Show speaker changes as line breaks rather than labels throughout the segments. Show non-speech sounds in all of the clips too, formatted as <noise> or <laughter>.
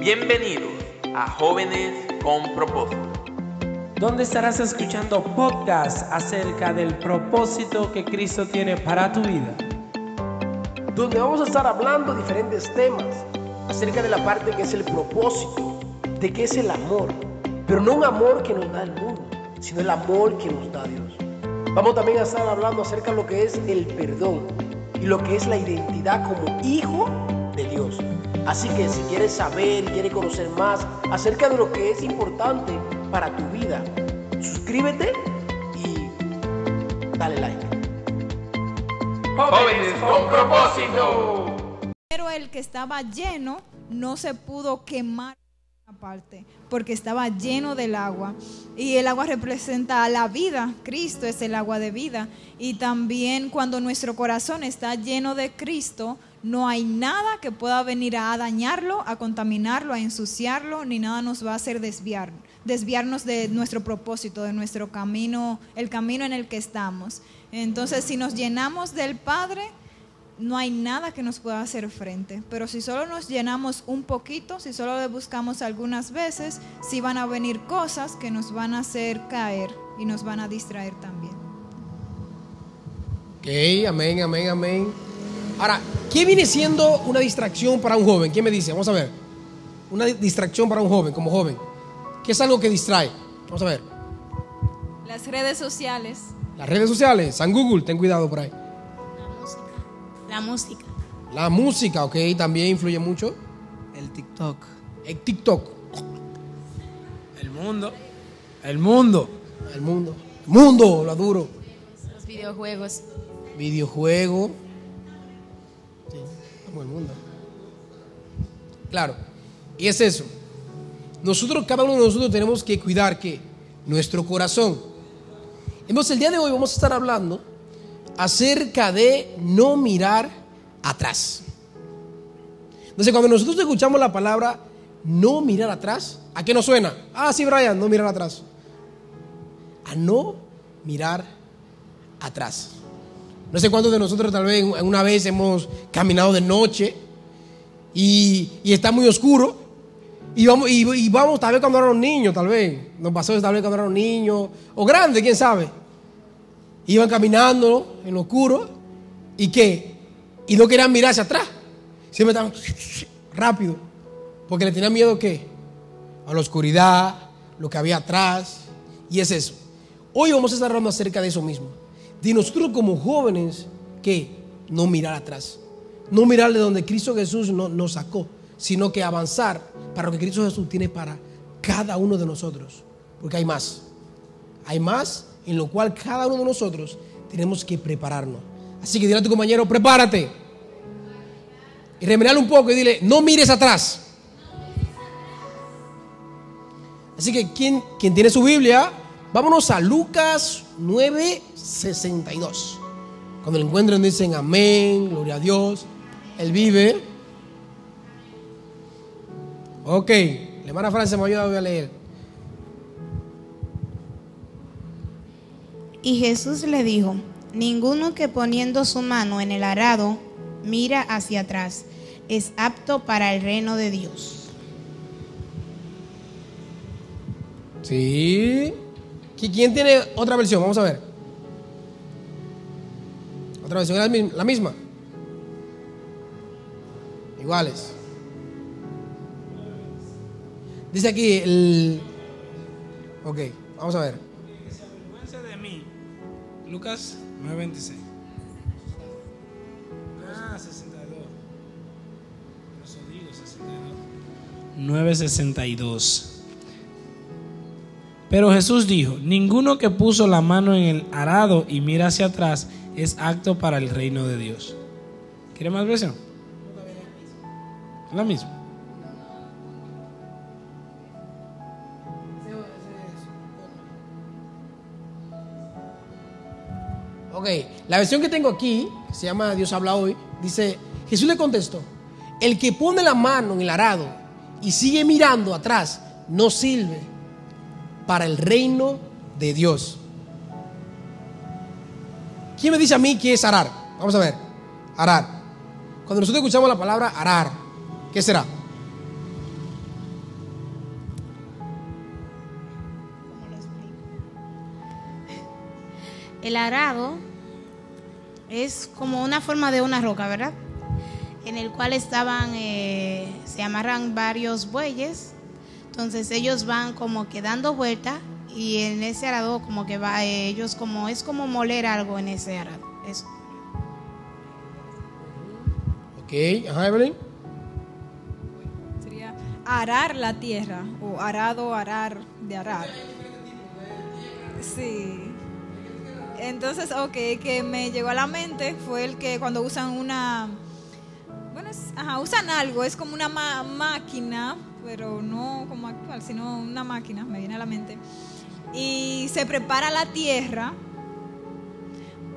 Bienvenidos a Jóvenes con Propósito.
donde estarás escuchando podcasts acerca del propósito que Cristo tiene para tu vida.
donde vamos a estar hablando diferentes temas acerca de la parte que es el propósito, de qué es el amor, pero no un amor que nos da el mundo, sino el amor que nos da Dios. Vamos también a estar hablando acerca de lo que es el perdón y lo que es la identidad como hijo de Dios. Así que si quieres saber y quieres conocer más acerca de lo que es importante para tu vida, suscríbete y dale like.
Jóvenes con Propósito.
Pero el que estaba lleno no se pudo quemar aparte porque estaba lleno del agua y el agua representa la vida Cristo es el agua de vida y también cuando nuestro corazón está lleno de Cristo no hay nada que pueda venir a dañarlo a contaminarlo a ensuciarlo ni nada nos va a hacer desviar desviarnos de nuestro propósito de nuestro camino el camino en el que estamos entonces si nos llenamos del Padre no hay nada que nos pueda hacer frente. Pero si solo nos llenamos un poquito, si solo le buscamos algunas veces, sí van a venir cosas que nos van a hacer caer y nos van a distraer también.
Ok, amén, amén, amén. Ahora, ¿qué viene siendo una distracción para un joven? ¿Quién me dice? Vamos a ver. Una distracción para un joven, como joven. ¿Qué es algo que distrae? Vamos a ver.
Las redes sociales.
Las redes sociales, San Google, ten cuidado por ahí.
La música.
La música, ok, también influye mucho.
El TikTok.
El TikTok,
El mundo. El mundo.
el mundo. Mundo, lo duro.
Los videojuegos.
Videojuego. Mundo. Claro. Y es eso. Nosotros, cada uno de nosotros tenemos que cuidar que nuestro corazón. Entonces, el día de hoy vamos a estar hablando acerca de no mirar atrás. Entonces, cuando nosotros escuchamos la palabra no mirar atrás, ¿a qué nos suena? Ah, sí, Brian, no mirar atrás. A no mirar atrás. No sé cuántos de nosotros tal vez una vez hemos caminado de noche y, está muy oscuro y vamos, y, vamos tal vez cuando éramos niños, tal vez. Nos pasó tal vez cuando éramos niños o grandes, quién sabe. Iban caminando en lo oscuro y qué? Y no querían mirar hacia atrás. Siempre estaban <laughs> rápido. Porque le tenían miedo qué? A la oscuridad, lo que había atrás. Y es eso. Hoy vamos a estar hablando acerca de eso mismo. De nosotros como jóvenes que no mirar atrás. No mirar de donde Cristo Jesús no- nos sacó, sino que avanzar para lo que Cristo Jesús tiene para cada uno de nosotros. Porque hay más. Hay más en lo cual cada uno de nosotros tenemos que prepararnos. Así que dile a tu compañero, prepárate. Y remenale un poco y dile, no mires atrás. Así que quien, quien tiene su Biblia, vámonos a Lucas 9:62. Cuando lo encuentren dicen amén, gloria a Dios. Él vive. Ok, la hermana Francia me ayuda a leer.
Y Jesús le dijo, ninguno que poniendo su mano en el arado mira hacia atrás es apto para el reino de Dios.
Sí. ¿Qui- ¿Quién tiene otra versión? Vamos a ver. Otra versión, ¿es la mi- la misma. Iguales. Dice aquí el... Ok, vamos a ver.
Que se de mí. Lucas 9:26. Ah, 62. Por eso digo 62. 9:62. Pero Jesús dijo, ninguno que puso la mano en el arado y mira hacia atrás es acto para el reino de Dios. ¿Quiere más versión? La misma.
Ok, la versión que tengo aquí, que se llama Dios habla hoy, dice, Jesús le contestó, el que pone la mano en el arado y sigue mirando atrás, no sirve para el reino de Dios. ¿Quién me dice a mí qué es arar? Vamos a ver. Arar. Cuando nosotros escuchamos la palabra arar, ¿qué será?
El arado es como una forma de una roca, ¿verdad? En el cual estaban, eh, se amarran varios bueyes. Entonces ellos van como que dando vuelta y en ese arado como que va, ellos como, es como moler algo en ese arado. Eso.
Ok, ajá, Evelyn.
Sería arar la tierra o arado, arar, de arar. Sí. Entonces, ok, que me llegó a la mente fue el que cuando usan una, bueno, es- ajá, usan algo, es como una ma- máquina, pero no como actual, sino una máquina, me viene a la mente. Y se prepara la tierra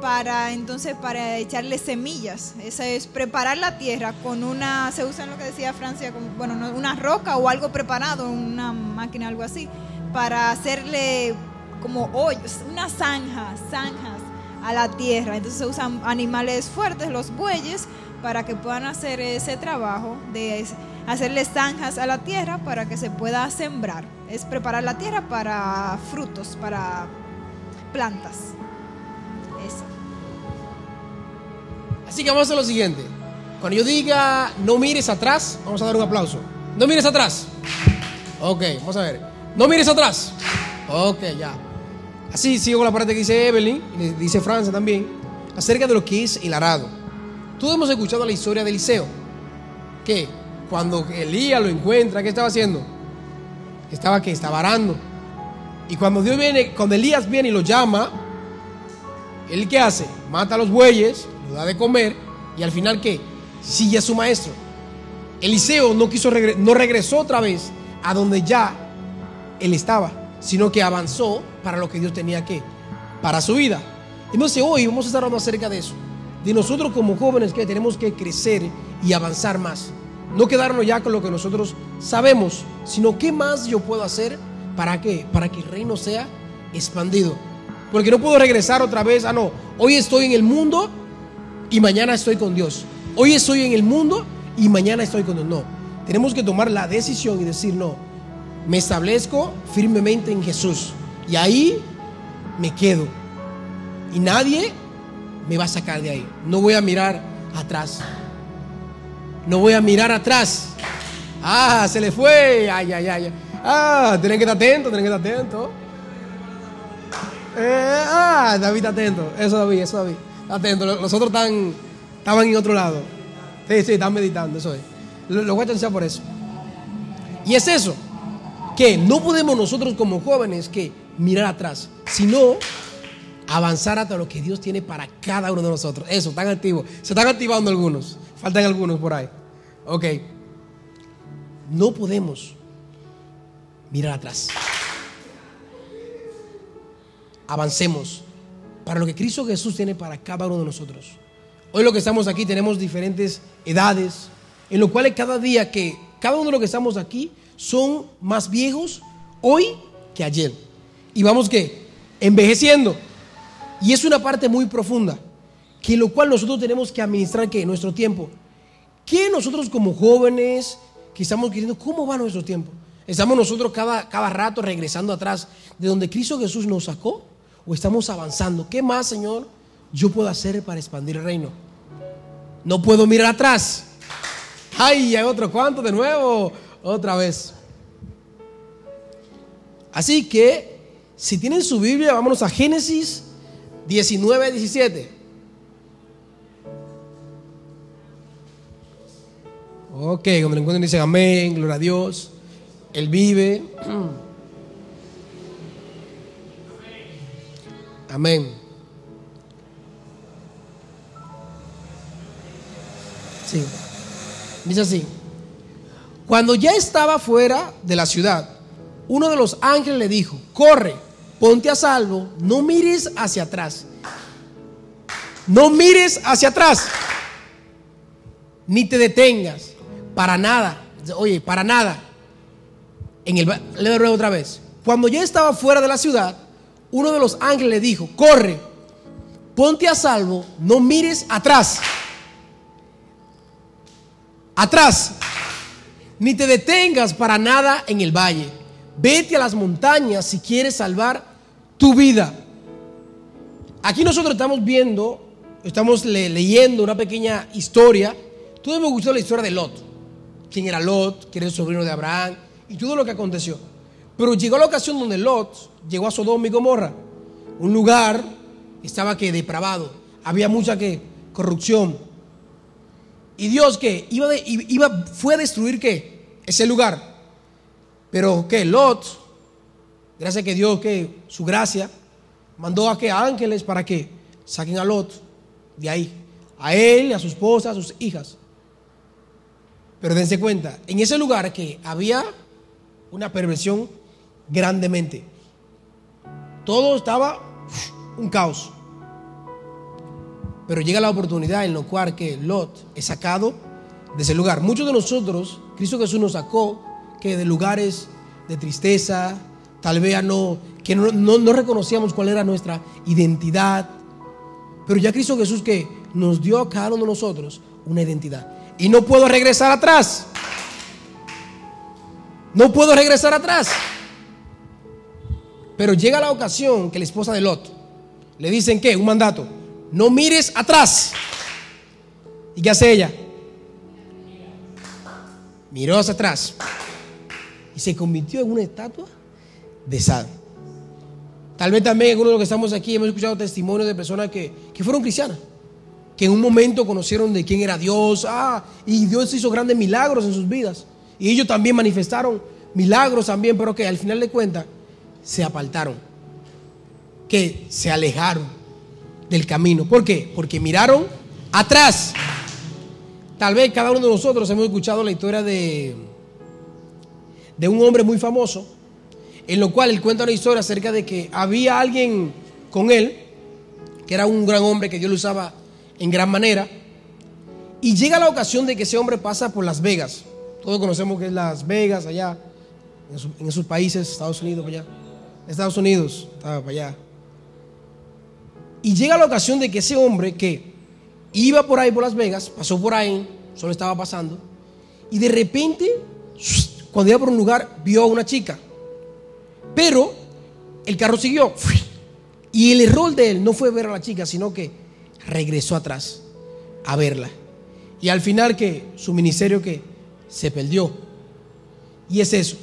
para entonces para echarle semillas. Esa es preparar la tierra con una, se usa en lo que decía Francia, bueno, no, una roca o algo preparado, una máquina, algo así, para hacerle como hoyos, una zanja, zanjas a la tierra. Entonces se usan animales fuertes, los bueyes, para que puedan hacer ese trabajo de hacerle zanjas a la tierra para que se pueda sembrar. Es preparar la tierra para frutos, para plantas. Eso.
Así que vamos a hacer lo siguiente. Cuando yo diga no mires atrás, vamos a dar un aplauso. No mires atrás. Ok, vamos a ver. No mires atrás. Ok, ya. Así sigo con la parte que dice Evelyn, y dice Francia también, acerca de lo que es el arado. Todos hemos escuchado la historia de Eliseo. Que cuando Elías lo encuentra, ¿qué estaba haciendo? Estaba que estaba arando. Y cuando Dios viene, cuando Elías viene y lo llama, ¿Él qué hace? Mata a los bueyes, lo da de comer y al final ¿qué? Sigue a su maestro. Eliseo no quiso no regresó otra vez a donde ya él estaba, sino que avanzó para lo que Dios tenía que para su vida. Entonces hoy vamos a estar hablando acerca de eso, de nosotros como jóvenes que tenemos que crecer y avanzar más. No quedarnos ya con lo que nosotros sabemos, sino qué más yo puedo hacer para qué? Para que el reino sea expandido. Porque no puedo regresar otra vez, ah no, hoy estoy en el mundo y mañana estoy con Dios. Hoy estoy en el mundo y mañana estoy con Dios. No, tenemos que tomar la decisión y decir, no, me establezco firmemente en Jesús y ahí me quedo. Y nadie me va a sacar de ahí. No voy a mirar atrás. No voy a mirar atrás. Ah, se le fue. Ay, ay, ay. Ah, tienen que estar atentos, tienen que estar atentos. Eh, ah, David está atento. Eso David, eso David. Atento. Los otros están, estaban en otro lado. Sí, sí, están meditando, eso es. Lo, voy a atención por eso. Y es eso. Que no podemos nosotros como jóvenes que mirar atrás, sino avanzar hasta lo que Dios tiene para cada uno de nosotros. Eso, están activos. Se están activando algunos. Faltan algunos por ahí. Ok. No podemos mirar atrás. Avancemos para lo que Cristo Jesús tiene para cada uno de nosotros. Hoy lo que estamos aquí tenemos diferentes edades, en lo cual cada día que cada uno de los que estamos aquí son más viejos hoy que ayer. Y vamos que envejeciendo. Y es una parte muy profunda, que en lo cual nosotros tenemos que administrar que nuestro tiempo. Que nosotros como jóvenes que estamos queriendo, ¿cómo va nuestro tiempo? ¿Estamos nosotros cada, cada rato regresando atrás de donde Cristo Jesús nos sacó? ¿O estamos avanzando? ¿Qué más, Señor, yo puedo hacer para expandir el reino? No puedo mirar atrás. Ay, hay otro cuánto de nuevo, otra vez. Así que, si tienen su Biblia, vámonos a Génesis 19, 17. Ok, cuando lo encuentren dicen amén, gloria a Dios. Él vive. Amén. Sí. Dice así. Cuando ya estaba fuera de la ciudad, uno de los ángeles le dijo, corre, ponte a salvo, no mires hacia atrás. No mires hacia atrás. Ni te detengas. Para nada. Oye, para nada. En el, leo otra vez. Cuando ya estaba fuera de la ciudad, uno de los ángeles le dijo, corre, ponte a salvo, no mires atrás. Atrás. Ni te detengas para nada en el valle. Vete a las montañas si quieres salvar tu vida. Aquí nosotros estamos viendo, estamos le- leyendo una pequeña historia. Todos hemos escuchado la historia de Lot. ¿Quién era Lot? ¿Quién era el sobrino de Abraham? Y todo lo que aconteció. Pero llegó la ocasión donde Lot llegó a Sodoma y Gomorra. Un lugar que estaba que depravado. Había mucha que corrupción. Y Dios que iba, de- iba fue a destruir qué? Ese lugar. Pero que Lot, gracias a que Dios que su gracia mandó a que ángeles para que saquen a Lot de ahí, a él, a su esposa, a sus hijas. Pero dense cuenta, en ese lugar que había una perversión grandemente. Todo estaba un caos. Pero llega la oportunidad en lo cual que Lot es sacado de ese lugar. Muchos de nosotros, Cristo Jesús nos sacó que de lugares de tristeza, tal vez no, que no, no- no reconocíamos cuál era nuestra identidad. Pero ya Cristo Jesús que nos dio a cada uno de nosotros una identidad. Y no puedo regresar atrás. No puedo regresar atrás. Pero llega la ocasión que la esposa de Lot le dicen que un mandato, no mires atrás. ¿Y qué hace ella? Miró hacia atrás y se convirtió en una estatua de sal. Tal vez también algunos de los que estamos aquí hemos escuchado testimonios de personas que, que fueron cristianas, que en un momento conocieron de quién era Dios, ah, y Dios hizo grandes milagros en sus vidas. Y ellos también manifestaron milagros también, pero que al final de cuentas se apartaron, que se alejaron del camino. ¿Por qué? Porque miraron atrás. Tal vez cada uno de nosotros hemos escuchado la historia de, de un hombre muy famoso, en lo cual él cuenta una historia acerca de que había alguien con él, que era un gran hombre que Dios lo usaba en gran manera, y llega la ocasión de que ese hombre pasa por Las Vegas. Todos conocemos que es Las Vegas, allá, en, su- esos países, Estados Unidos, allá. Estados Unidos, estaba para allá. Y llega la ocasión de que ese hombre que iba por ahí por Las Vegas, pasó por ahí, solo estaba pasando, y de repente, cuando iba por un lugar, vio a una chica. Pero el carro siguió. Y el error de él no fue ver a la chica, sino que regresó atrás a verla. Y al final que su ministerio que se perdió. Y es eso.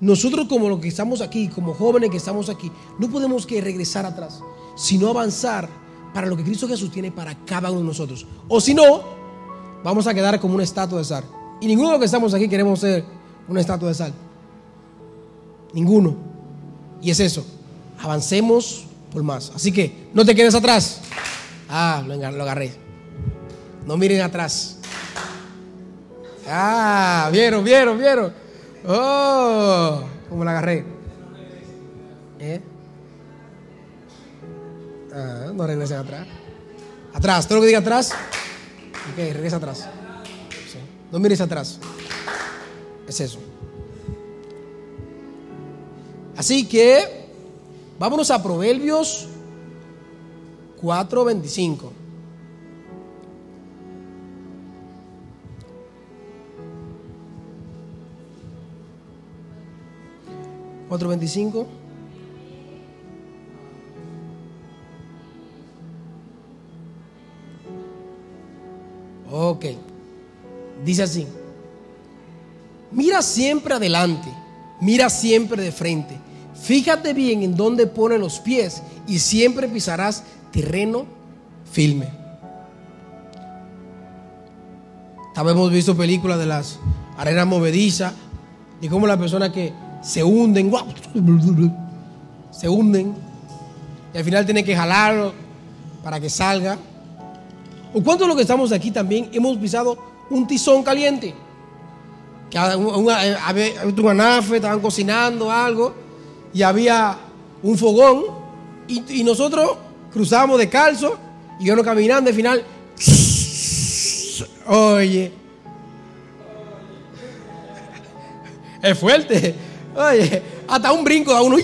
Nosotros como los que estamos aquí, como jóvenes que estamos aquí, no podemos que regresar atrás, sino avanzar para lo que Cristo Jesús tiene para cada uno de nosotros. O si no, vamos a quedar como una estatua de sal. Y ninguno de los que estamos aquí queremos ser una estatua de sal. Ninguno. Y es eso. Avancemos por más. Así que no te quedes atrás. Ah, lo agarré. No miren atrás. Ah, vieron, vieron, vieron. Oh, como la agarré. ¿Eh? Ah, no regresen atrás. Atrás, todo lo que diga atrás. Ok, regresa atrás. No mires atrás. Es eso. Así que vámonos a Proverbios 4:25. Cuatro veinticinco. Ok. Dice así. Mira siempre adelante, mira siempre de frente. Fíjate bien en dónde pone los pies y siempre pisarás terreno firme. Vez hemos visto películas de las arenas movedizas y cómo las personas que se hunden, se hunden y al final tienen que jalarlo para que salga. ¿O cuántos de los que estamos aquí también hemos pisado un tizón caliente? Que había un anafe, estaban cocinando algo y había un fogón y nosotros cruzábamos de calzo y yo no caminando al final. Oye, es fuerte. Oye, hasta un brinco a uno.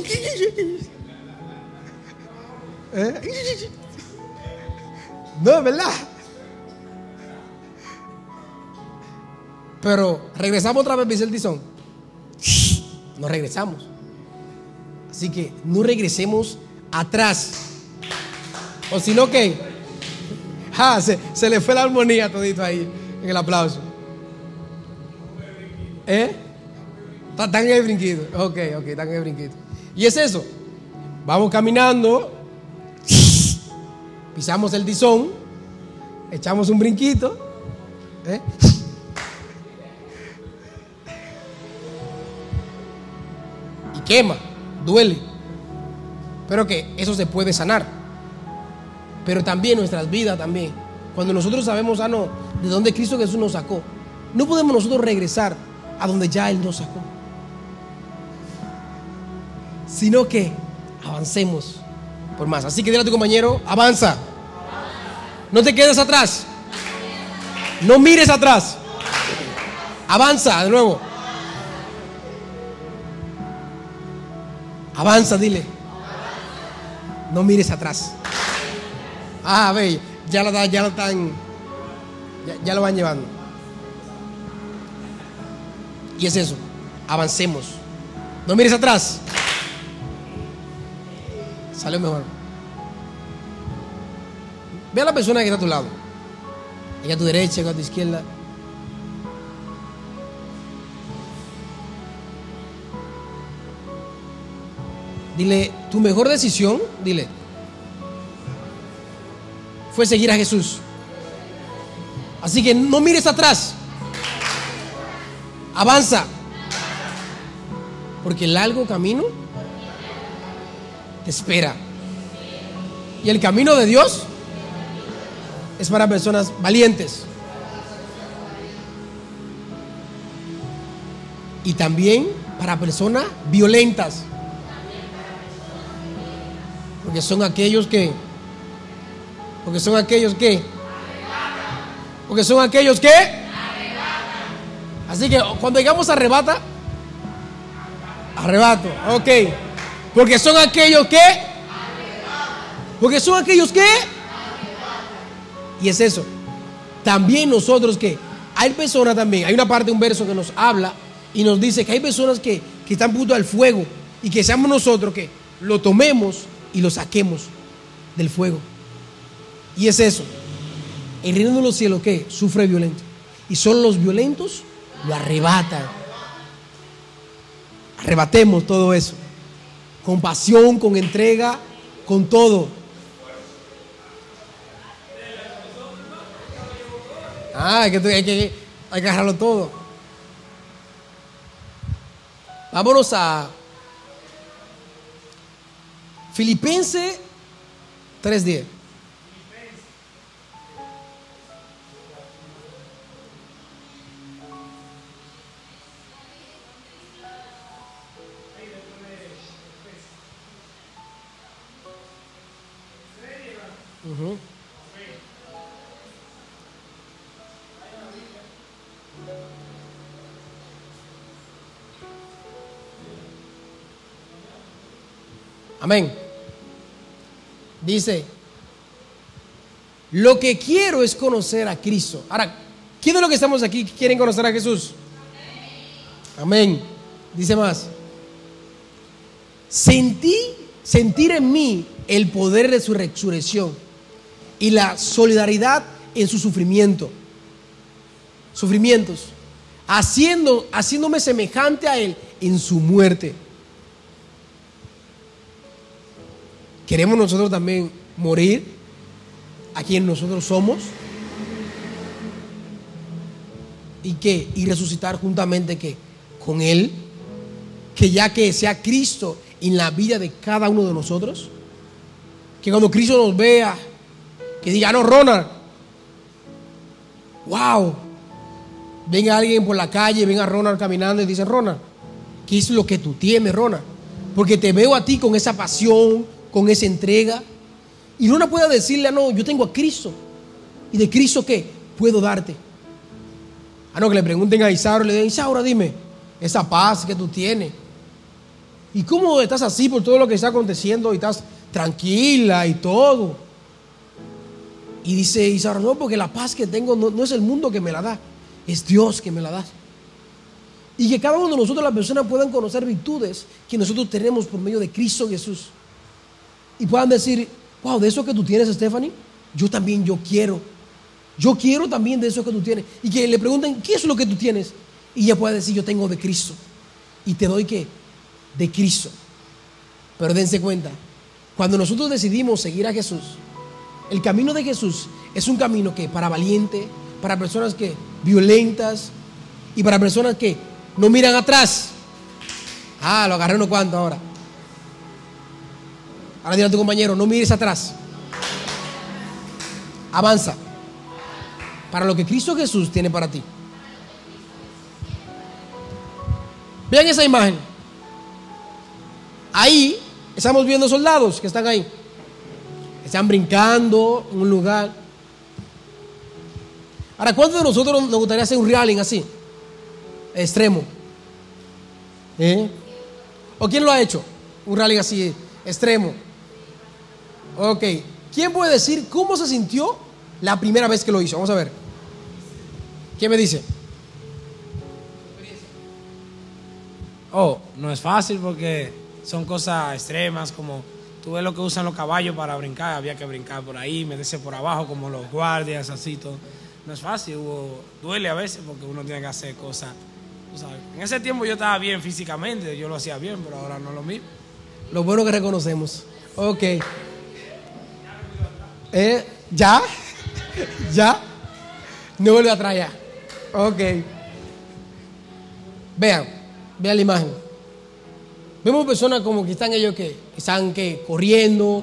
¿Eh? No, verdad. Pero regresamos otra vez, dice el tizón. No regresamos. Así que no regresemos atrás. O si no, ¿qué? Ah, se, le fue la armonía todito ahí en el aplauso. ¿Eh? Están en el brinquito. Ok, ok, están en el brinquito. Y es eso. Vamos caminando, pisamos el tizón, echamos un brinquito. ¿eh? Y quema, duele. Pero que eso se puede sanar. Pero también nuestras vidas también. Cuando nosotros sabemos, ah, no, de dónde Cristo Jesús nos sacó. No podemos nosotros regresar a donde ya Él nos sacó. Sino que avancemos por más. Así que dile a tu compañero, avanza. No te quedes atrás. No mires atrás. Avanza de nuevo. Avanza, dile. No mires atrás. Ah, ve, ya lo, ya lo están, ya, ya lo van llevando. Y es eso, avancemos. No mires atrás. Salió mejor. Ve a la persona que está a tu lado. Ella a tu derecha, ella a tu izquierda. Dile, tu mejor decisión, dile, fue seguir a Jesús. Así que no mires atrás. Avanza. Porque el largo camino te espera. Y el camino de Dios es para personas valientes. Y también para personas violentas. Porque son aquellos que... Porque son aquellos que... Porque son aquellos que... Así que cuando llegamos a arrebata, arrebato, ok. Porque son aquellos que... Porque son aquellos que... Y es eso. También nosotros que... Hay personas también, hay una parte, un verso que nos habla y nos dice que hay personas que, que están punto al fuego y que seamos nosotros que lo tomemos y lo saquemos del fuego. Y es eso. El reino de los cielos que sufre violento. Y son los violentos lo arrebatan. Arrebatemos todo eso. Con pasión, con entrega, con todo. Ah, hay que, hay que, hay que agarrarlo todo. Vámonos a Filipense 3.10. Amén. Dice, lo que quiero es conocer a Cristo. Ahora, ¿quién de los que estamos aquí quieren conocer a Jesús? Amén. Dice más. Sentí, sentir en mí el poder de su resurrección y la solidaridad en su sufrimiento. Sufrimientos. Haciendo, haciéndome semejante a Él en su muerte. ¿Queremos nosotros también morir a quien nosotros somos? ¿Y qué? Y resucitar juntamente que con Él, que ya que sea Cristo en la vida de cada uno de nosotros, que cuando Cristo nos vea, que diga, no, Ronald, wow, venga alguien por la calle, venga Ronald caminando y dice, Ronald, ¿qué es lo que tú tienes, Ronald? Porque te veo a ti con esa pasión, con esa entrega. Y no puede decirle, ah, no, yo tengo a Cristo. ¿Y de Cristo qué? Puedo darte. Ah, no, que le pregunten a Isaura, le digan, Isaura, dime, esa paz que tú tienes. ¿Y cómo estás así por todo lo que está aconteciendo y estás tranquila y todo? Y dice Isaura, no, porque la paz que tengo no, no es el mundo que me la da, es Dios que me la da. Y que cada uno de nosotros, las personas, puedan conocer virtudes que nosotros tenemos por medio de Cristo Jesús y puedan decir, wow, de eso que tú tienes, Stephanie, yo también yo quiero. Yo quiero también de eso que tú tienes. Y que le pregunten, ¿qué es lo que tú tienes? Y ella puede decir, yo tengo de Cristo. Y te doy qué? De Cristo. Pero dense cuenta, cuando nosotros decidimos seguir a Jesús, el camino de Jesús es un camino que para valiente, para personas que violentas y para personas que no miran atrás. Ah, lo agarré uno cuanto ahora. Ahora dile a tu compañero, no mires atrás. Avanza. Para lo que Cristo Jesús tiene para ti. Vean esa imagen. Ahí estamos viendo soldados que están ahí. Están brincando en un lugar. Ahora, ¿cuántos de nosotros nos gustaría hacer un realing así? Extremo. ¿Eh? ¿O quién lo ha hecho? Un realing así, extremo. Ok. ¿Quién puede decir cómo se sintió la primera vez que lo hizo? Vamos a ver. ¿Quién me dice?
Oh, no es fácil porque son cosas extremas como tú ves lo que usan los caballos para brincar, había que brincar por ahí, meterse por abajo como los guardias, así todo. No es fácil, hubo- duele a veces porque uno tiene que hacer cosas. sabes. En ese tiempo yo estaba bien físicamente, yo lo hacía bien, pero ahora no es lo mismo.
Lo bueno que reconocemos. Ok. Eh, ¿Ya? ¿Ya? No vuelve atrás ya. Ok. Vean, vean la imagen. Vemos personas como que están ellos que están que corriendo.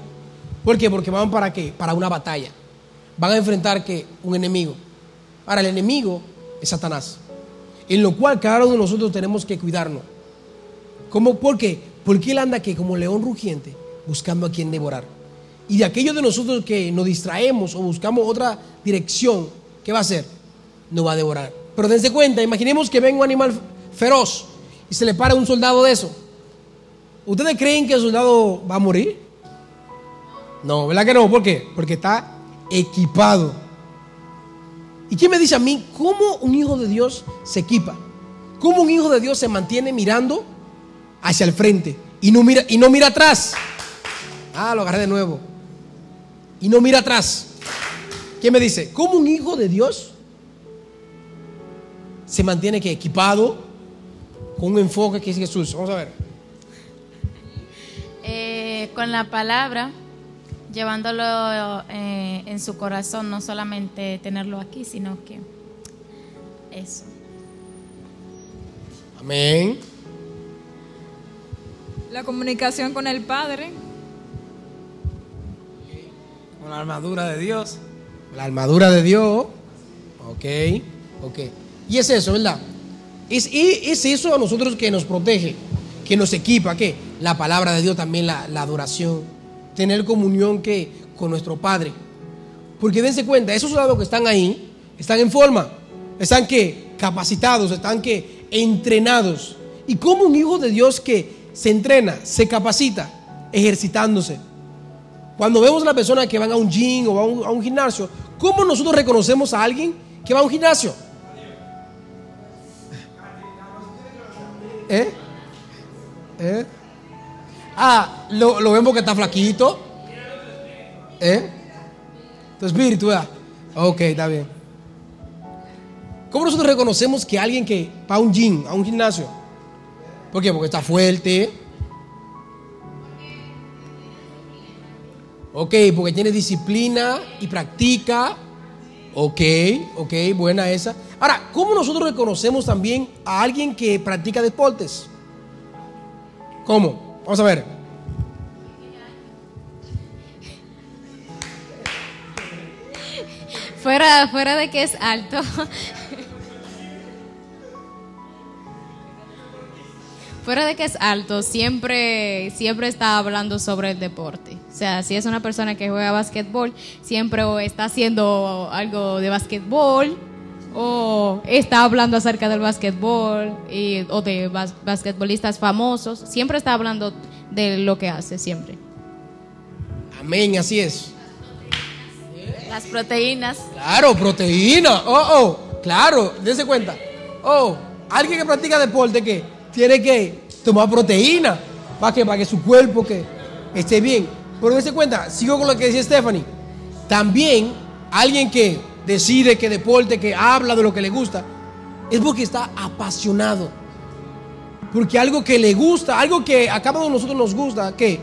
¿Por qué? Porque van para qué? Para una batalla. Van a enfrentar que un enemigo. Ahora el enemigo es Satanás. En lo cual cada uno de nosotros tenemos que cuidarnos. ¿Cómo? ¿Por qué? Porque él anda que como león rugiente buscando a quien devorar. Y de aquellos de nosotros que nos distraemos o buscamos otra dirección, ¿qué va a hacer? No va a devorar. Pero dense cuenta, imaginemos que venga un animal feroz y se le para un soldado de eso. ¿Ustedes creen que el soldado va a morir? No, ¿verdad que no? ¿Por qué? Porque está equipado. ¿Y quién me dice a mí cómo un hijo de Dios se equipa? ¿Cómo un hijo de Dios se mantiene mirando hacia el frente y no mira, y no mira atrás? Ah, lo agarré de nuevo. Y no mira atrás. ¿Quién me dice? ¿Cómo un hijo de Dios se mantiene que equipado con un enfoque que es Jesús? Vamos a ver.
Eh, con la palabra, llevándolo eh, en su corazón, no solamente tenerlo aquí, sino que eso.
Amén.
La comunicación con el Padre.
Con la armadura de Dios.
La armadura de Dios. Ok, ok. Y es eso, ¿verdad? Es, y es eso a nosotros que nos protege, que nos equipa, que la palabra de Dios también, la, adoración, tener comunión que con nuestro Padre. Porque dense cuenta, esos soldados que están ahí, están en forma, están que capacitados, están que entrenados. Y como un hijo de Dios que se entrena, se capacita, ejercitándose. Cuando vemos a la persona que van a un gym o a un, a un gimnasio, ¿cómo nosotros reconocemos a alguien que va a un gimnasio? ¿Eh? ¿Eh? Ah, lo, vemos que está flaquito. ¿Eh? Tu espíritu, ¿verdad? Ok, está bien. ¿Cómo nosotros reconocemos que alguien que va a un gym, a un gimnasio? ¿Por qué? Porque está fuerte. Ok, porque tiene disciplina y practica. Ok, ok, buena esa. Ahora, ¿cómo nosotros reconocemos también a alguien que practica deportes? ¿Cómo? Vamos a ver.
Fuera, fuera de que es alto. Fuera de que es alto, siempre, siempre está hablando sobre el deporte. O sea, si es una persona que juega básquetbol, siempre o está haciendo algo de básquetbol o está hablando acerca del básquetbol y, o de bas- basquetbolistas famosos. Siempre está hablando de lo que hace, siempre.
Amén, así es.
Las proteínas.
Claro, proteína. Oh, oh, claro, dése cuenta. Oh, alguien que practica deporte que tiene que tomar proteína para que, para que su cuerpo que esté bien. Pero dése cuenta, sigo con lo que decía Stephanie. También alguien que decide que deporte, que habla de lo que le gusta, es porque está apasionado. Porque algo que le gusta, algo que a cada uno de nosotros nos gusta, que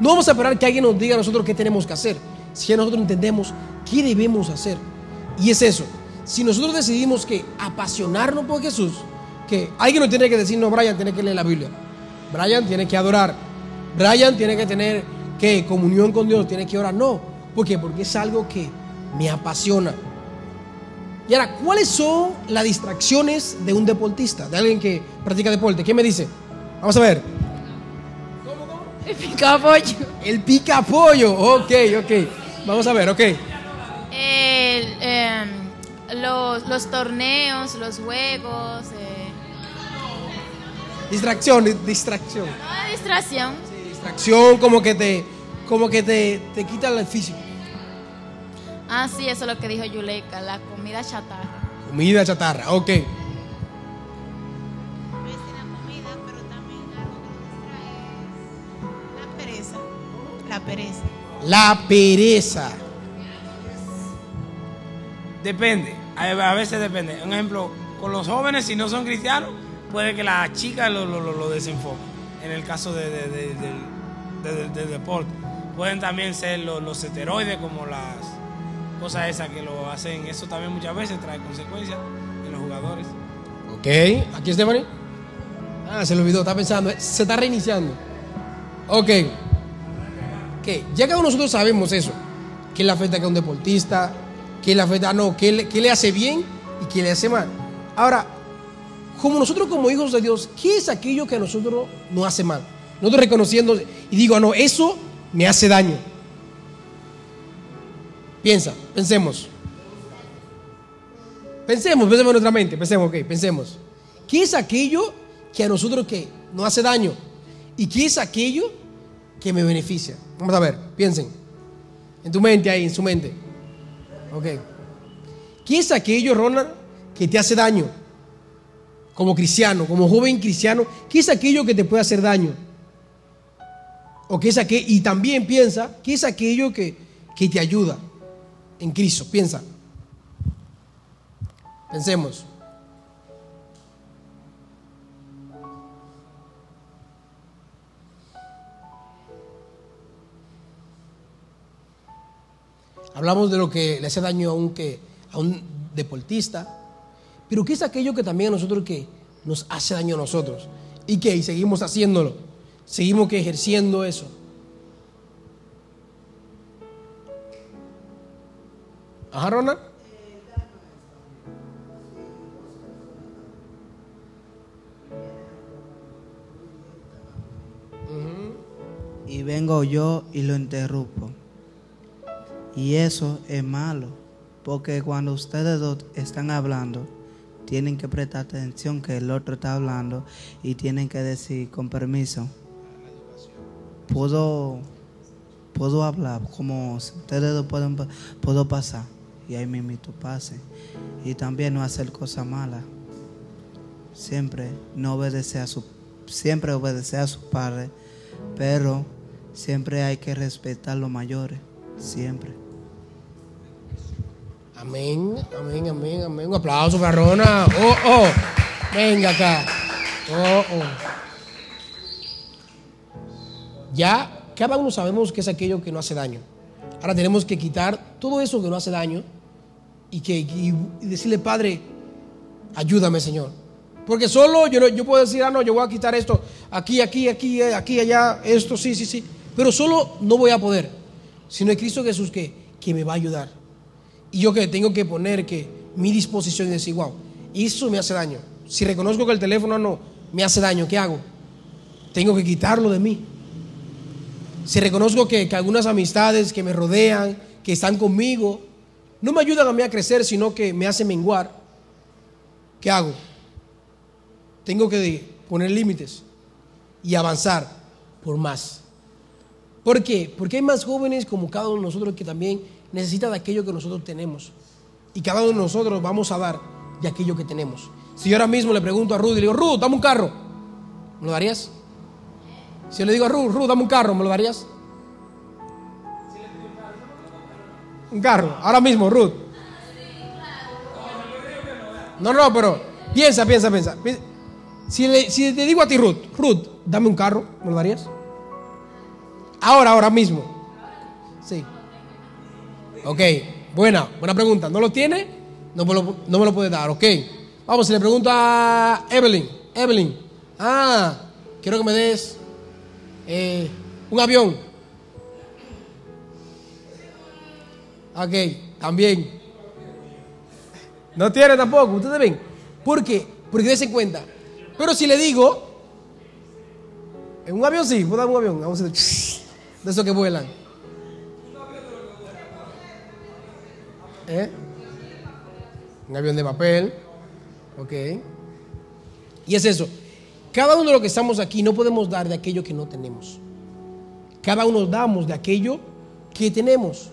no vamos a esperar que alguien nos diga a nosotros qué tenemos que hacer. Si nosotros entendemos qué debemos hacer. Y es eso. Si nosotros decidimos que apasionarnos por Jesús, que alguien nos tiene que decir, no, Brian tiene que leer la Biblia. Brian tiene que adorar. Brian tiene que tener que comunión con Dios, tiene que orar. No. ¿Por qué? Porque es algo que me apasiona. Y ahora, ¿cuáles son las distracciones de un deportista, de alguien que practica deporte? ¿Qué me dice? Vamos a ver.
El pica pollo.
El pica pollo. Ok, ok. Vamos a ver, ok.
El, em, los, los torneos, los juegos.
Distracción, di- distracción.
no distracción.
Distracción como que te, como que te, te quita el físico.
Ah, sí, eso es lo que dijo Yuleika, la comida chatarra.
Comida chatarra, ok.
La pereza. La pereza.
La pereza.
Depende, a veces depende. Un ejemplo, con los jóvenes, si no son cristianos, puede que la chica lo, lo, lo- desenfoque. En el caso de, de- de- deporte. Pueden también ser los, los esteroides, como las cosas esas que lo hacen. Eso también muchas veces trae consecuencias en los jugadores.
Ok, aquí Stephanie. Ah, se lo olvidó, está pensando. Se está reiniciando. Ok. Ok, ya que nosotros sabemos eso, qué le afecta a un deportista, qué le afecta, no, qué le, qué le hace bien y qué le hace mal. Ahora, como nosotros como hijos de Dios, ¿qué es aquello que a nosotros nos hace mal? Nosotros reconociendo y digo, ah, no, eso me hace daño. Piensa, pensemos. Pensemos, pensemos en nuestra mente, pensemos, ok, pensemos. ¿Qué es aquello que a nosotros que nos hace daño? ¿Y qué es aquello que me beneficia? Vamos a ver, piensen. En tu mente ahí, en su mente. Ok. ¿Qué es aquello, Ronald, que te hace daño? Como cristiano, como joven cristiano, ¿qué es aquello que te puede hacer daño? ¿O qué es? Y también piensa, ¿qué es aquello que, que te ayuda en Cristo? Piensa. Pensemos. Hablamos de lo que le hace daño a un, que, a un deportista, pero ¿qué es aquello que también a nosotros que nos hace daño a nosotros? ¿Y qué? Y seguimos haciéndolo, seguimos que ejerciendo eso. Ajá, Ronald.
y vengo yo y lo interrumpo. Y eso es malo, porque cuando ustedes dos están hablando, tienen que prestar atención que el otro está hablando y tienen que decir, con permiso, puedo, puedo hablar, como ustedes dos pueden, puedo pasar. Y ahí mismo pase. Y también no hacer cosas malas. Siempre no obedecer a su, siempre obedecer a sus padres, pero siempre hay que respetar a los mayores, siempre.
Amén, amén, amén, amén. Un aplauso para. Oh, oh. Venga acá. Oh, oh. Ya cada uno sabemos que es aquello que no hace daño. Ahora tenemos que quitar todo eso que no hace daño y, que, decirle, Padre, ayúdame, Señor. Porque solo yo, yo puedo decir, ah, no, yo voy a quitar esto, aquí, aquí, aquí, eh, aquí, allá, esto, sí, sí, sí. Pero solo no voy a poder. Sino es Cristo Jesús que, que me va a ayudar. Y yo que tengo que poner que mi disposición y decir, wow, eso me hace daño. Si reconozco que el teléfono no me hace daño, ¿qué hago? Tengo que quitarlo de mí. Si reconozco que, que algunas amistades que me rodean, que están conmigo, no me ayudan a mí a crecer, sino que me hacen menguar, ¿qué hago? Tengo que poner límites y avanzar por más. ¿Por qué? Porque hay más jóvenes como cada uno de nosotros que también necesitan de aquello que nosotros tenemos. Y cada uno de nosotros vamos a dar de aquello que tenemos. Si yo ahora mismo le pregunto a Ruth y le digo, Ruth, dame un carro, ¿me lo darías? Si yo le digo a Ruth, Ruth, dame un carro, ¿me lo darías? Un carro. Ahora mismo, Ruth. No, no, pero piensa, piensa, piensa. Pi- Si, le- si te digo a ti, Ruth, Ruth, dame un carro, ¿me lo darías? Ahora, ahora mismo. Sí. Ok, buena, buena pregunta. ¿No lo tiene? No me lo, no me lo puede dar, ok. Vamos, le pregunto a Evelyn. Evelyn, ah, quiero que me des eh, un avión. Ok, también. No tiene tampoco, ustedes ven. ¿Por qué? Porque dése cuenta. Pero si le digo, en un avión sí, puedo dar un avión, vamos a <laughs> de esos que vuelan. ¿Eh? Un avión de papel, ok. Y es eso. Cada uno de los que estamos aquí no podemos dar de aquello que no tenemos. Cada uno damos de aquello que tenemos.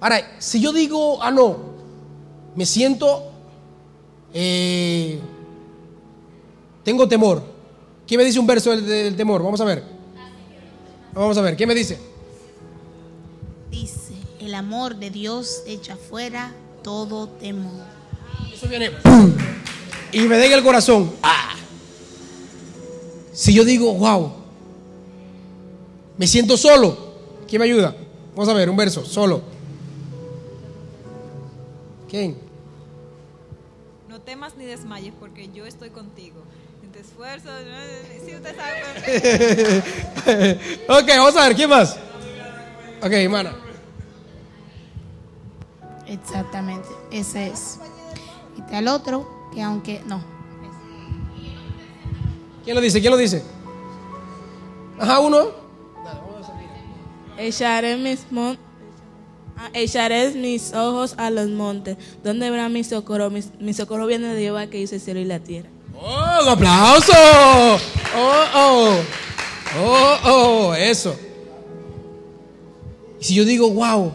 Ahora, si yo digo, ah, no, me siento, eh, tengo temor. ¿Quién me dice un verso del, del temor? Vamos a ver. Vamos a ver, ¿qué me dice?
El amor de Dios echa fuera todo temor.
Eso viene ¡pum! <clears throat> y me da en el corazón. ¡Ah! Si yo digo, wow, me siento solo, ¿quién me ayuda? Vamos a ver, un verso, solo. ¿Quién?
No temas ni desmayes porque yo estoy contigo. En tu esfuerzo, <laughs> si usted sabe. <laughs>
ok, vamos a ver, ¿quién más? Ok, hermana.
Exactamente, ese es. Y está el otro, que aunque, no,
¿Quién lo dice? ¿Quién lo dice? Ajá, uno.
Echaré mis, mon- ah, echaré mis ojos a los montes. ¿Dónde verá mi socorro? Mi, mi socorro viene de Jehová que hizo el cielo y la tierra.
¡Oh, un aplauso! ¡Oh, oh! ¡Oh, oh! Eso. Y si yo digo, wow,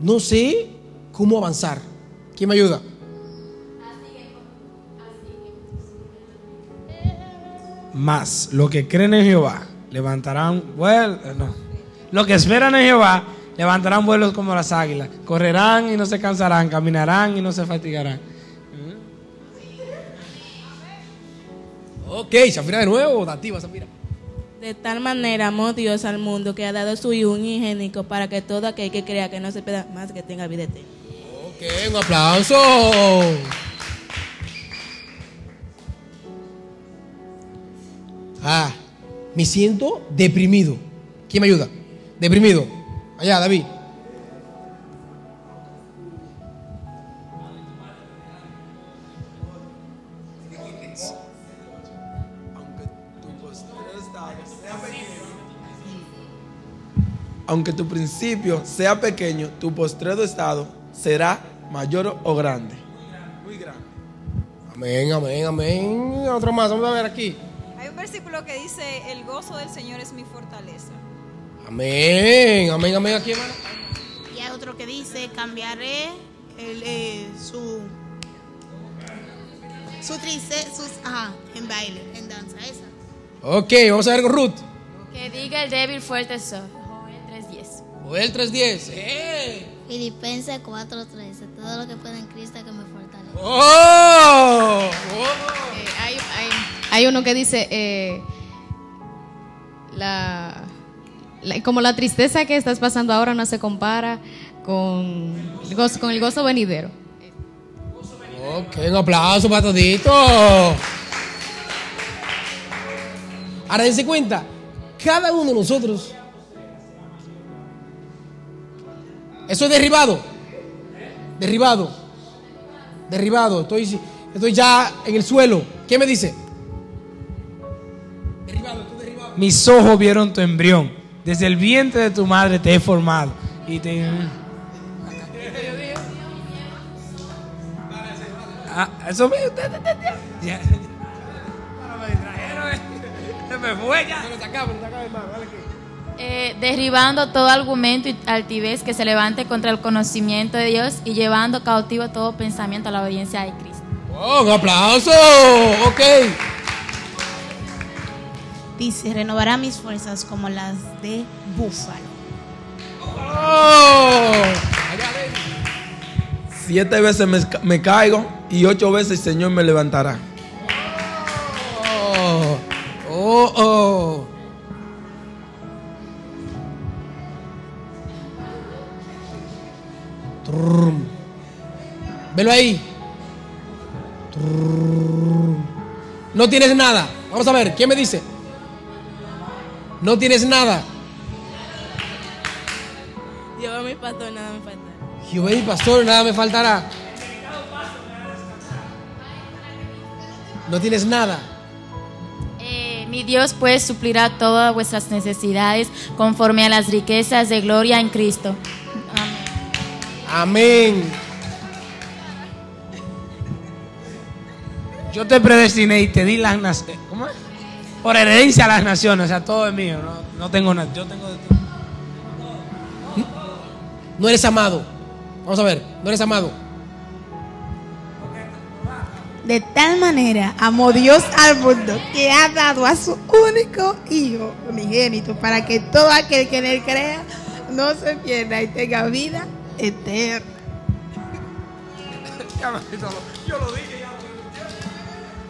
no sé cómo avanzar, ¿quién me ayuda?
Más lo que creen en Jehová levantarán vuelos. No. Lo que esperan en Jehová levantarán vuelos como las águilas. Correrán y no se cansarán. Caminarán y no se fatigarán.
Ok, Zafira de nuevo, dativa, Zafira.
De tal manera amó Dios al mundo que ha dado su hijo unigénico para que todo aquel que crea que no se pierda más que tenga vida eterna.
Ok, un aplauso. Ah, me siento deprimido. ¿Quién me ayuda? Deprimido. Allá, David.
Aunque tu principio sea pequeño, tu postrero estado será mayor o grande. Muy grande.
Amén, amén, amén. Otro más, vamos a ver aquí.
Hay un versículo que dice, el gozo del Señor es mi fortaleza.
Amén, amén, amén. Aquí, hermano.
Y hay otro que dice, cambiaré el, eh, su, su triste, sus, ajá, en baile, en danza, esa.
Ok, vamos a ver con Ruth.
Que diga el débil fuerte soy. Joel 3.10.
Joel 3.10. ¡Eh!
Filipenses 4:13. Todo lo que puede en Cristo que me fortalece.
¡Oh!
Eh, hay, hay- hay uno que dice, eh, la, la- como la tristeza que estás pasando ahora no se compara con el gozo, con el gozo venidero.
Ok, un aplauso para todito. Ahora dense cuenta, cada uno de nosotros, eso es derribado, derribado, derribado. Estoy, estoy ya en el suelo. ¿Qué me dice?
Mis ojos vieron tu embrión. Desde el vientre de tu madre te he formado. Y te. Ah, eso me. Ya. Eh,
derribando todo argumento y altivez que se levante contra el conocimiento de Dios y llevando cautivo todo pensamiento a la obediencia de Cristo.
Oh, un aplauso. Ok.
Dice, renovará mis fuerzas como las de búfalo.
Oh.
Siete veces me, me caigo y ocho veces el Señor me levantará.
Oh, oh, oh. Velo ahí. No tienes nada. Vamos a ver, ¿quién me dice? No tienes nada.
Jehová mi pastor, nada me falta.
Jehová mi pastor, nada me faltará. No tienes nada.
Mi Dios pues suplirá todas vuestras necesidades conforme a las riquezas de gloria en Cristo.
Amén.
Yo te predestiné y te di las naciones. ¿Cómo es? Por herencia a las naciones, o sea, todo es mío. No, no tengo nada. Yo tengo de todo.
No eres amado. Vamos a ver, no eres amado.
De tal manera amó Dios al mundo que ha dado a su único Hijo unigénito para que todo aquel que en él crea no se pierda y tenga vida eterna. <laughs>
Yo lo dije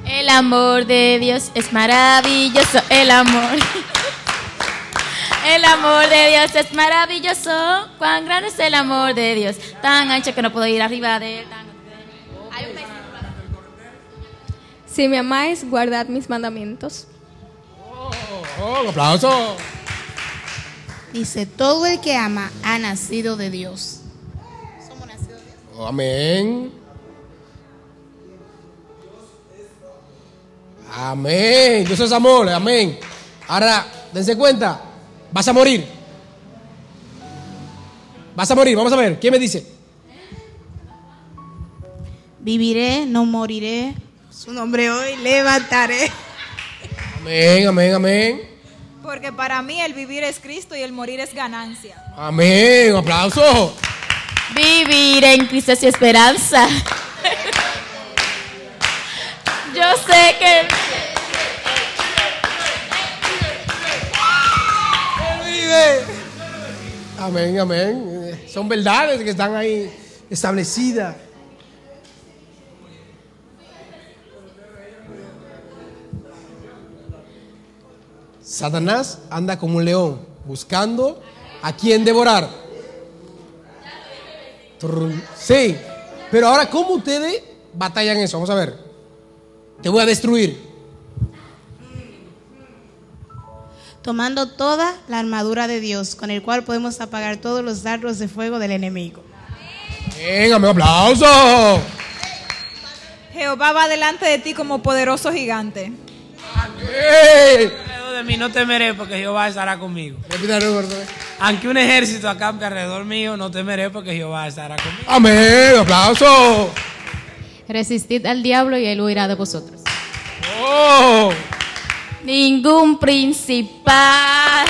El amor de Dios es maravilloso, el amor. <laughs> El amor de Dios es maravilloso. Cuán grande es el amor de Dios. Tan ancho que no puedo ir arriba de él. tan-.
Si me amáis, guardad mis mandamientos.
Oh, un aplauso.
Dice, todo el que ama ha nacido de Dios.
Amén. Amén. Dios es amor. Amén. Ahora, dense cuenta. Vas a morir. Vas a morir. Vamos a ver. ¿Quién me dice?
Viviré, no moriré. Su nombre hoy levantaré.
Amén, amén, amén.
Porque para mí el vivir es Cristo y el morir es ganancia.
Amén. Un aplauso.
Vivir en Cristo es esperanza. Yo sé que
vive. Amén, amén. Son verdades que están ahí establecidas. Satanás anda como un león buscando a quien devorar. Sí, pero ahora, ¿cómo ustedes batallan eso? Vamos a ver. Te voy a destruir.
Tomando toda la armadura de Dios, con el cual podemos apagar todos los dardos de fuego del enemigo.
Venga, un aplauso.
Jehová va delante de ti como poderoso gigante.
Alrededor de mí no temeré porque Jehová estará conmigo. Aunque un ejército acampe alrededor mío, no temeré porque Jehová estará conmigo.
Amén, aplauso.
Resistid al diablo y él huirá de vosotros.
Oh.
ningún principal.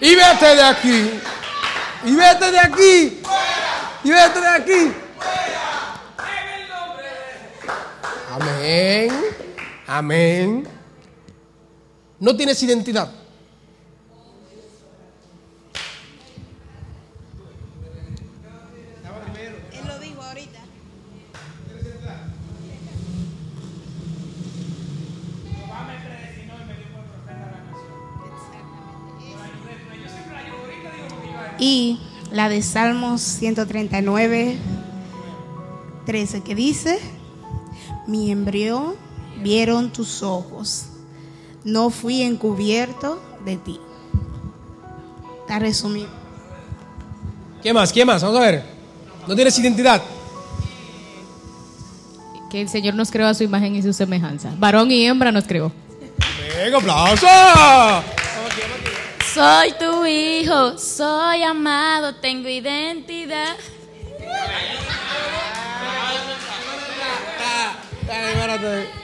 Y vete de aquí. Y vete de aquí. Y vete de aquí. Amén. Amén. No tienes identidad.
De Salmos 139, 13, que dice, mi embrión vieron tus ojos, no fui encubierto de ti. Está resumido.
¿Qué más? ¿Qué más? Vamos a ver. No tienes identidad.
Que el Señor nos creó a su imagen y su semejanza. Varón y hembra nos creó.
Venga, aplauso.
Soy tu hijo, soy amado, tengo identidad.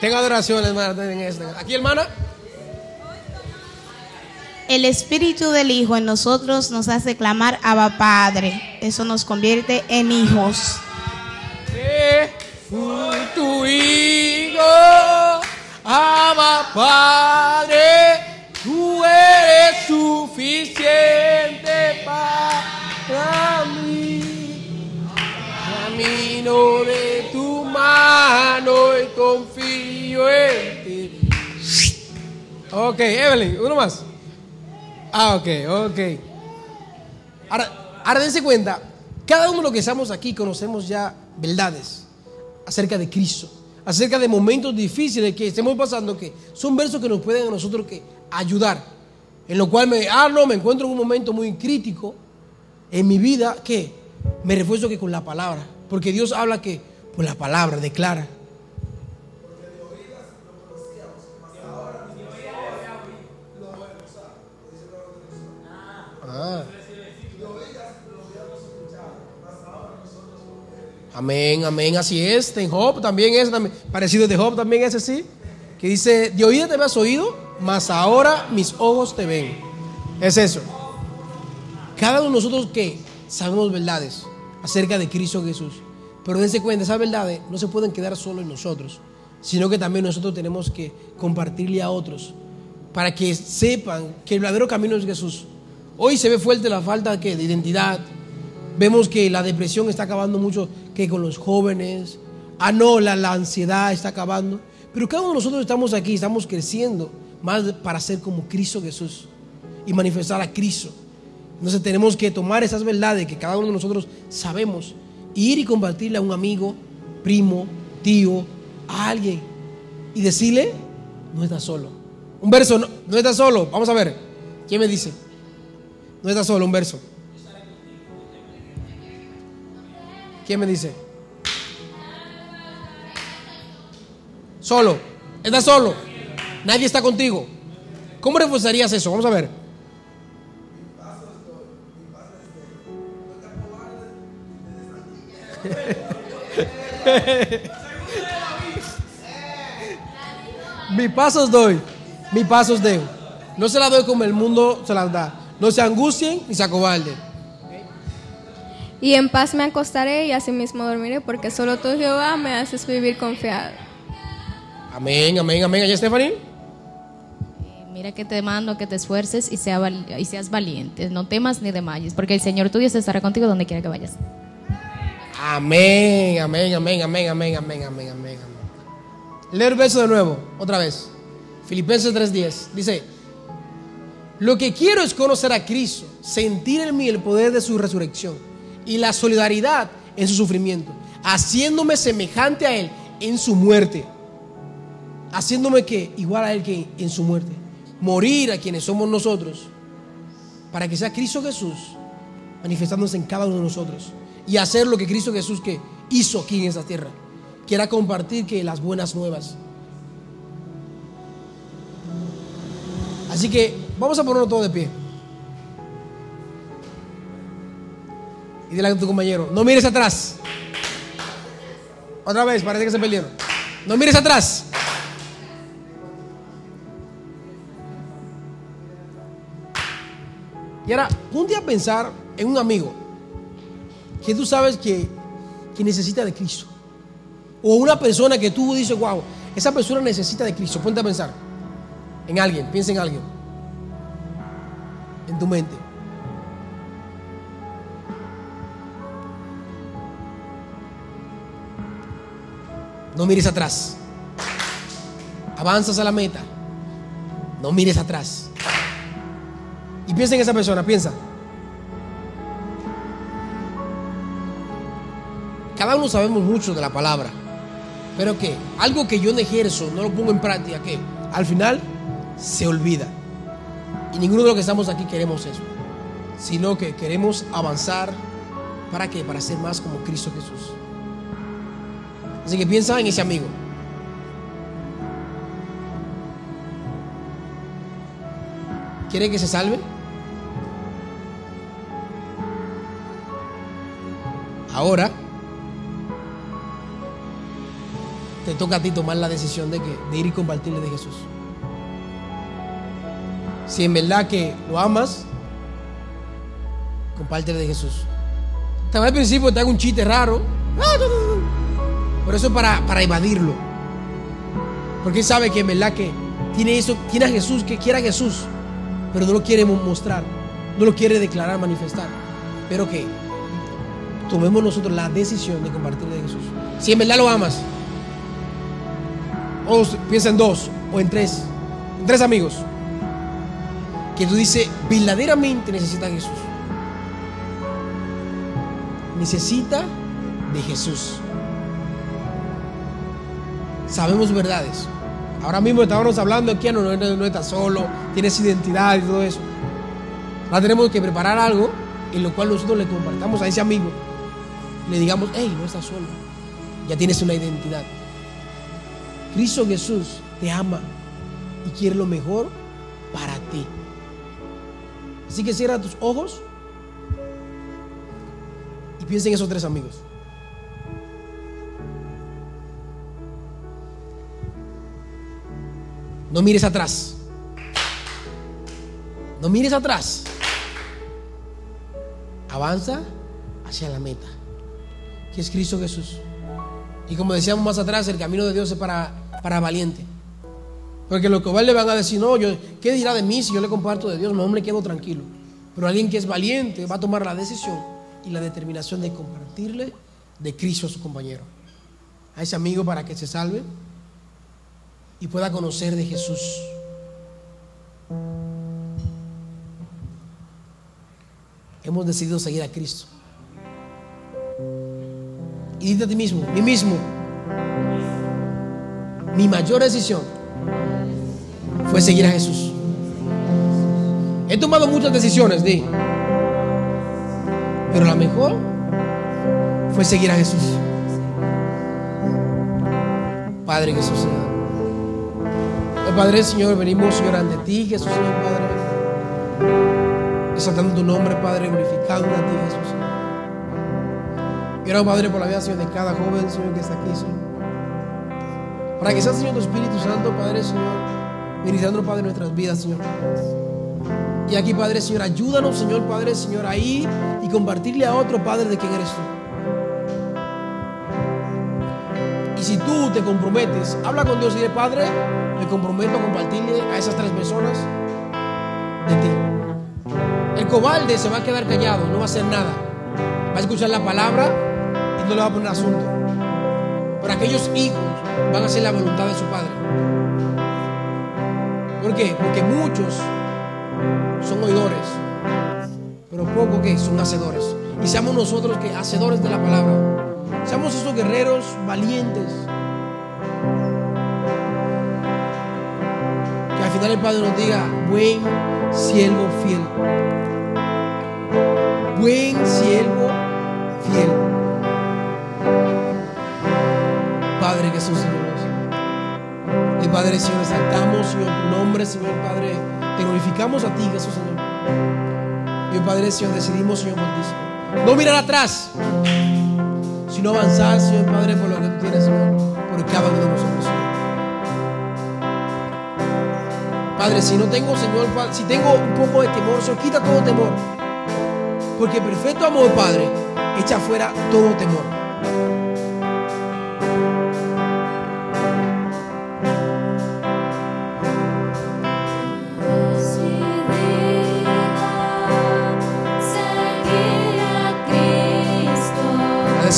Tengo adoración, hermana. en esta. Aquí, hermana.
El espíritu del Hijo en nosotros nos hace clamar Abba Padre. Eso nos convierte en hijos.
Tu hijo ama Padre, suficiente para mí. Camino de tu mano y confío en ti. Ok, Evelyn, uno más. Ah, ok, ok. Ahora, dense cuenta, cada uno de los que estamos aquí conocemos ya verdades acerca de Cristo, acerca de momentos difíciles que estemos pasando, que son versos que nos pueden a nosotros que ayudar. En lo cual me, ah, me encuentro en un momento muy crítico en mi vida, que me refuerzo que con la palabra, porque Dios habla que por la palabra declara. Ah. Amén, amén, así es. En Job también es parecido de Job también es así. Que dice, de oído te me has oído, mas ahora mis ojos te ven. Es eso. Cada uno de nosotros que sabemos verdades acerca de Cristo Jesús. Pero dense cuenta, esas verdades no se pueden quedar solo en nosotros, sino que también nosotros tenemos que compartirle a otros para que sepan que el verdadero camino es Jesús. Hoy se ve fuerte la falta ¿qué? de identidad. Vemos que la depresión está acabando mucho que con los jóvenes. Ah, no, la, la ansiedad está acabando. Pero cada uno de nosotros estamos aquí, estamos creciendo más para ser como Cristo Jesús y manifestar a Cristo. Entonces tenemos que tomar esas verdades que cada uno de nosotros sabemos, ir y compartirle a un amigo, primo, tío, a alguien y decirle, no estás solo. Un verso, no, no estás solo. Vamos a ver, ¿quién me dice? No estás solo, un verso. ¿Quién me dice? Solo. Estás solo. Nadie está contigo. ¿Cómo reforzarías eso? Vamos a ver. <laughs> Mi pasos doy, mi pasos dejo. No se la doy como el mundo se las da. No se angustien ni se acobarden.
Y en paz me acostaré y asimismo dormiré, porque solo tú, Jehová, me haces vivir confiado.
Amén, amén, amén. ¿Allá, Stephanie?
Mira que te mando que te esfuerces y, sea y seas valiente. No temas ni desmayes, porque el Señor tu Dios estará contigo donde quiera que vayas.
Amén, amén, amén, amén, amén, amén, amén, amén. amén. Leer el verso de nuevo, otra vez. Filipenses 3:10. Dice, lo que quiero es conocer a Cristo, sentir en mí el poder de su resurrección y la solidaridad en su sufrimiento, haciéndome semejante a Él en su muerte, haciéndome que igual a Él que en su muerte, morir a quienes somos nosotros, para que sea Cristo Jesús manifestándose en cada uno de nosotros y hacer lo que Cristo Jesús que hizo aquí en esta tierra, que era compartir que las buenas nuevas. Así que vamos a ponernos todo de pie. Y dile a tu compañero, no mires atrás. Otra vez, parece que se perdieron. No mires atrás. Y ahora, ponte a pensar en un amigo que tú sabes que, que necesita de Cristo. O una persona que tú dices, wow, esa persona necesita de Cristo. Ponte a pensar en alguien, piensa en alguien. En tu mente. No mires atrás. Avanzas a la meta. No mires atrás. Piensa en esa persona, piensa. Cada uno sabemos mucho de la palabra, pero que algo que yo no ejerzo, no lo pongo en práctica, que al final se olvida. Y ninguno de los que estamos aquí queremos eso, sino que queremos avanzar. ¿Para qué? Para ser más como Cristo Jesús. Así que piensa en ese amigo. ¿Quiere que se salve? Ahora, te toca a ti tomar la decisión de, que, ir y compartirle de Jesús. Si en verdad que lo amas, compártele de Jesús. Vez al principio te haga un chiste raro. Por eso es para, para evadirlo. Porque él sabe que en verdad que tiene eso, tiene a Jesús, que quiere a Jesús, pero no lo quiere mostrar, no lo quiere declarar, manifestar. Pero que tomemos nosotros la decisión de compartirle de Jesús. Si en verdad lo amas, o piensa en dos o en tres, en tres amigos, que tú dices, verdaderamente necesita a Jesús. Necesita de Jesús. Sabemos verdades. Ahora mismo estábamos hablando aquí, no, no, no está solo, tienes identidad y todo eso. Ahora tenemos que preparar algo en lo cual nosotros le compartamos a ese amigo. Le digamos, hey, no estás solo. Ya tienes una identidad. Cristo Jesús te ama y quiere lo mejor para ti. Así que cierra tus ojos y piensa en esos tres amigos. No mires atrás. No mires atrás. Avanza hacia la meta, que es Cristo Jesús. Y como decíamos más atrás, el camino de Dios es para, para valiente. Porque los que le van a decir, no, yo, ¿qué dirá de mí si yo le comparto de Dios? No, me quedo tranquilo. Pero alguien que es valiente va a tomar la decisión y la determinación de compartirle de Cristo a su compañero. A ese amigo para que se salve y pueda conocer de Jesús. Hemos decidido seguir a Cristo. Y a ti mismo, mí mismo, mi mayor decisión fue seguir a Jesús. He tomado muchas decisiones, di. Pero la mejor fue seguir a Jesús. Padre Jesús, Señor. Padre, Señor, venimos, Señor, ante ti, Jesús, Señor, Padre. Exaltando tu nombre, Padre, glorificando a ti, Jesús. Ahora, Padre, por la vida, Señor, de cada joven, Señor, que está aquí, Señor. Para que sea, Señor, tu Espíritu Santo, Padre, Señor, ministrando, Padre, nuestras vidas, Señor. Y aquí, Padre, Señor, ayúdanos, Señor, Padre, Señor, a ir y compartirle a otro, Padre, de quién eres tú. Y si tú te comprometes, habla con Dios y dile, Padre, me comprometo a compartirle a esas tres personas de ti. El cobarde se va a quedar callado, no va a hacer nada. Va a escuchar la palabra no le va a poner asunto. Pero aquellos hijos van a hacer la voluntad de su padre. ¿Por qué? Porque muchos son oidores, pero pocos que son hacedores. Y seamos nosotros que hacedores de la palabra. Seamos esos guerreros valientes. Que al final el Padre nos diga, buen siervo fiel. Buen siervo fiel. Padre, Señor, exaltamos, Señor, tu nombre, Señor Padre. Te glorificamos a ti, Jesús, Señor. Y Padre, Señor, decidimos, Señor, Señor. No mirar atrás, sino avanzar, Señor Padre, por lo que tú tienes, Señor, por cada uno de nosotros, Señor. Padre, si no tengo, Señor, si tengo un poco de temor, Señor, quita todo temor. Porque perfecto amor, Padre, echa fuera todo temor.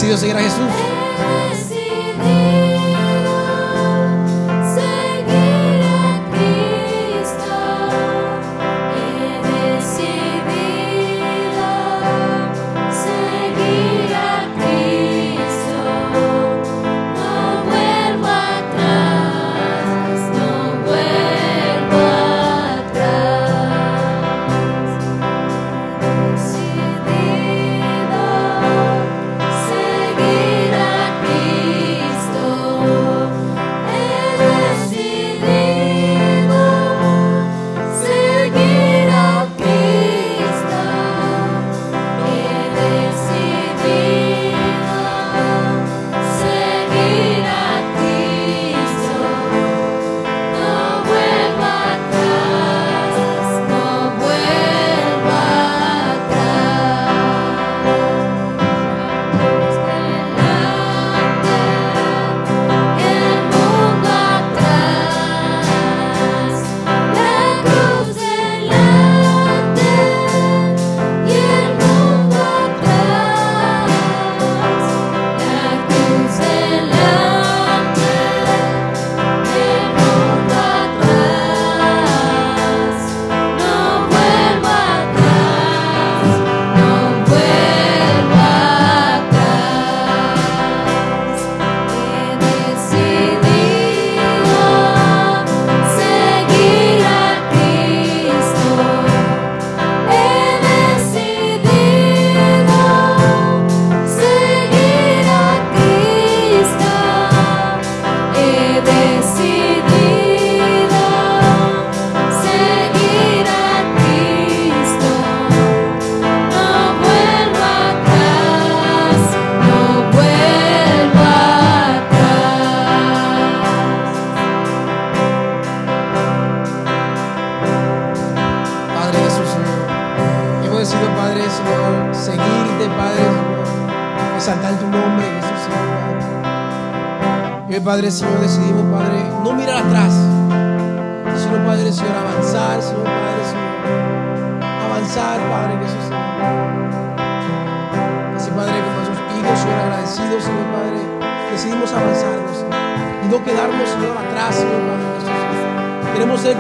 Decidido seguir Jesús?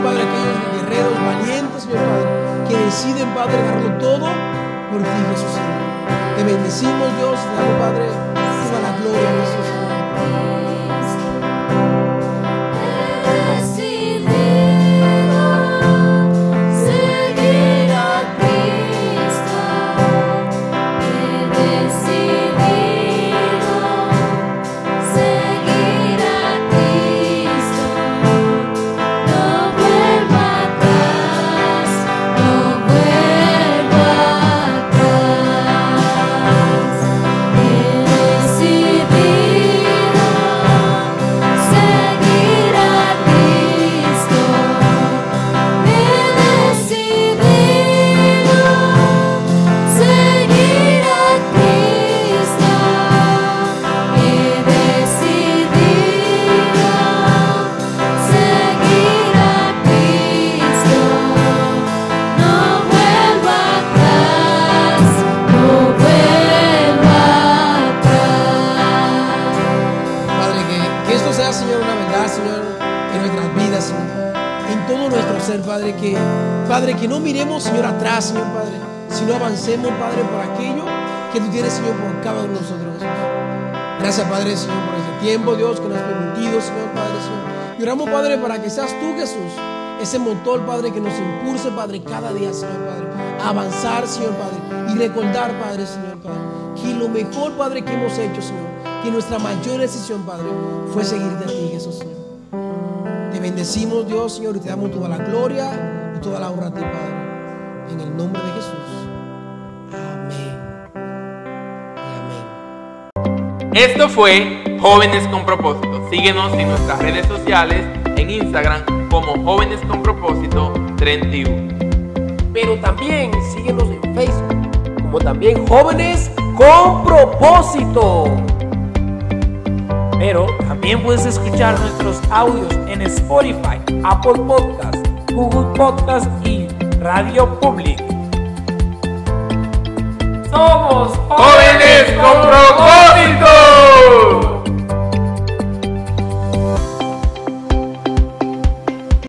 Padre, aquellos guerreros valientes, Señor, Padre, que deciden, Padre, darlo todo por ti, Jesús. Te bendecimos, Dios, te damos, Padre, toda la gloria, Jesús, tú tienes, Señor, por cada uno de nosotros, Jesús. Gracias, Padre, Señor, por este tiempo, Dios, que nos has permitido, Señor, Padre, Señor. Y oramos, Padre, para que seas tú, Jesús, ese motor, Padre, que nos impulse, Padre, cada día, Señor, Padre, avanzar, Señor, Padre, y recordar, Padre, Señor, Padre, que lo mejor, Padre, que hemos hecho, Señor, que nuestra mayor decisión, Padre, fue seguirte a ti, Jesús, Señor. Te bendecimos, Dios, Señor, y te damos toda la gloria y toda la honra a ti, Padre. En el nombre de Jesús.
Esto fue Jóvenes con Propósito. Síguenos en nuestras redes sociales, en Instagram como Jóvenes con Propósito 31.
Pero también síguenos en Facebook, como también Jóvenes con Propósito.
Pero también puedes escuchar nuestros audios en Spotify, Apple Podcast, Google Podcast y Radio Public. Somos
jóvenes con propósito.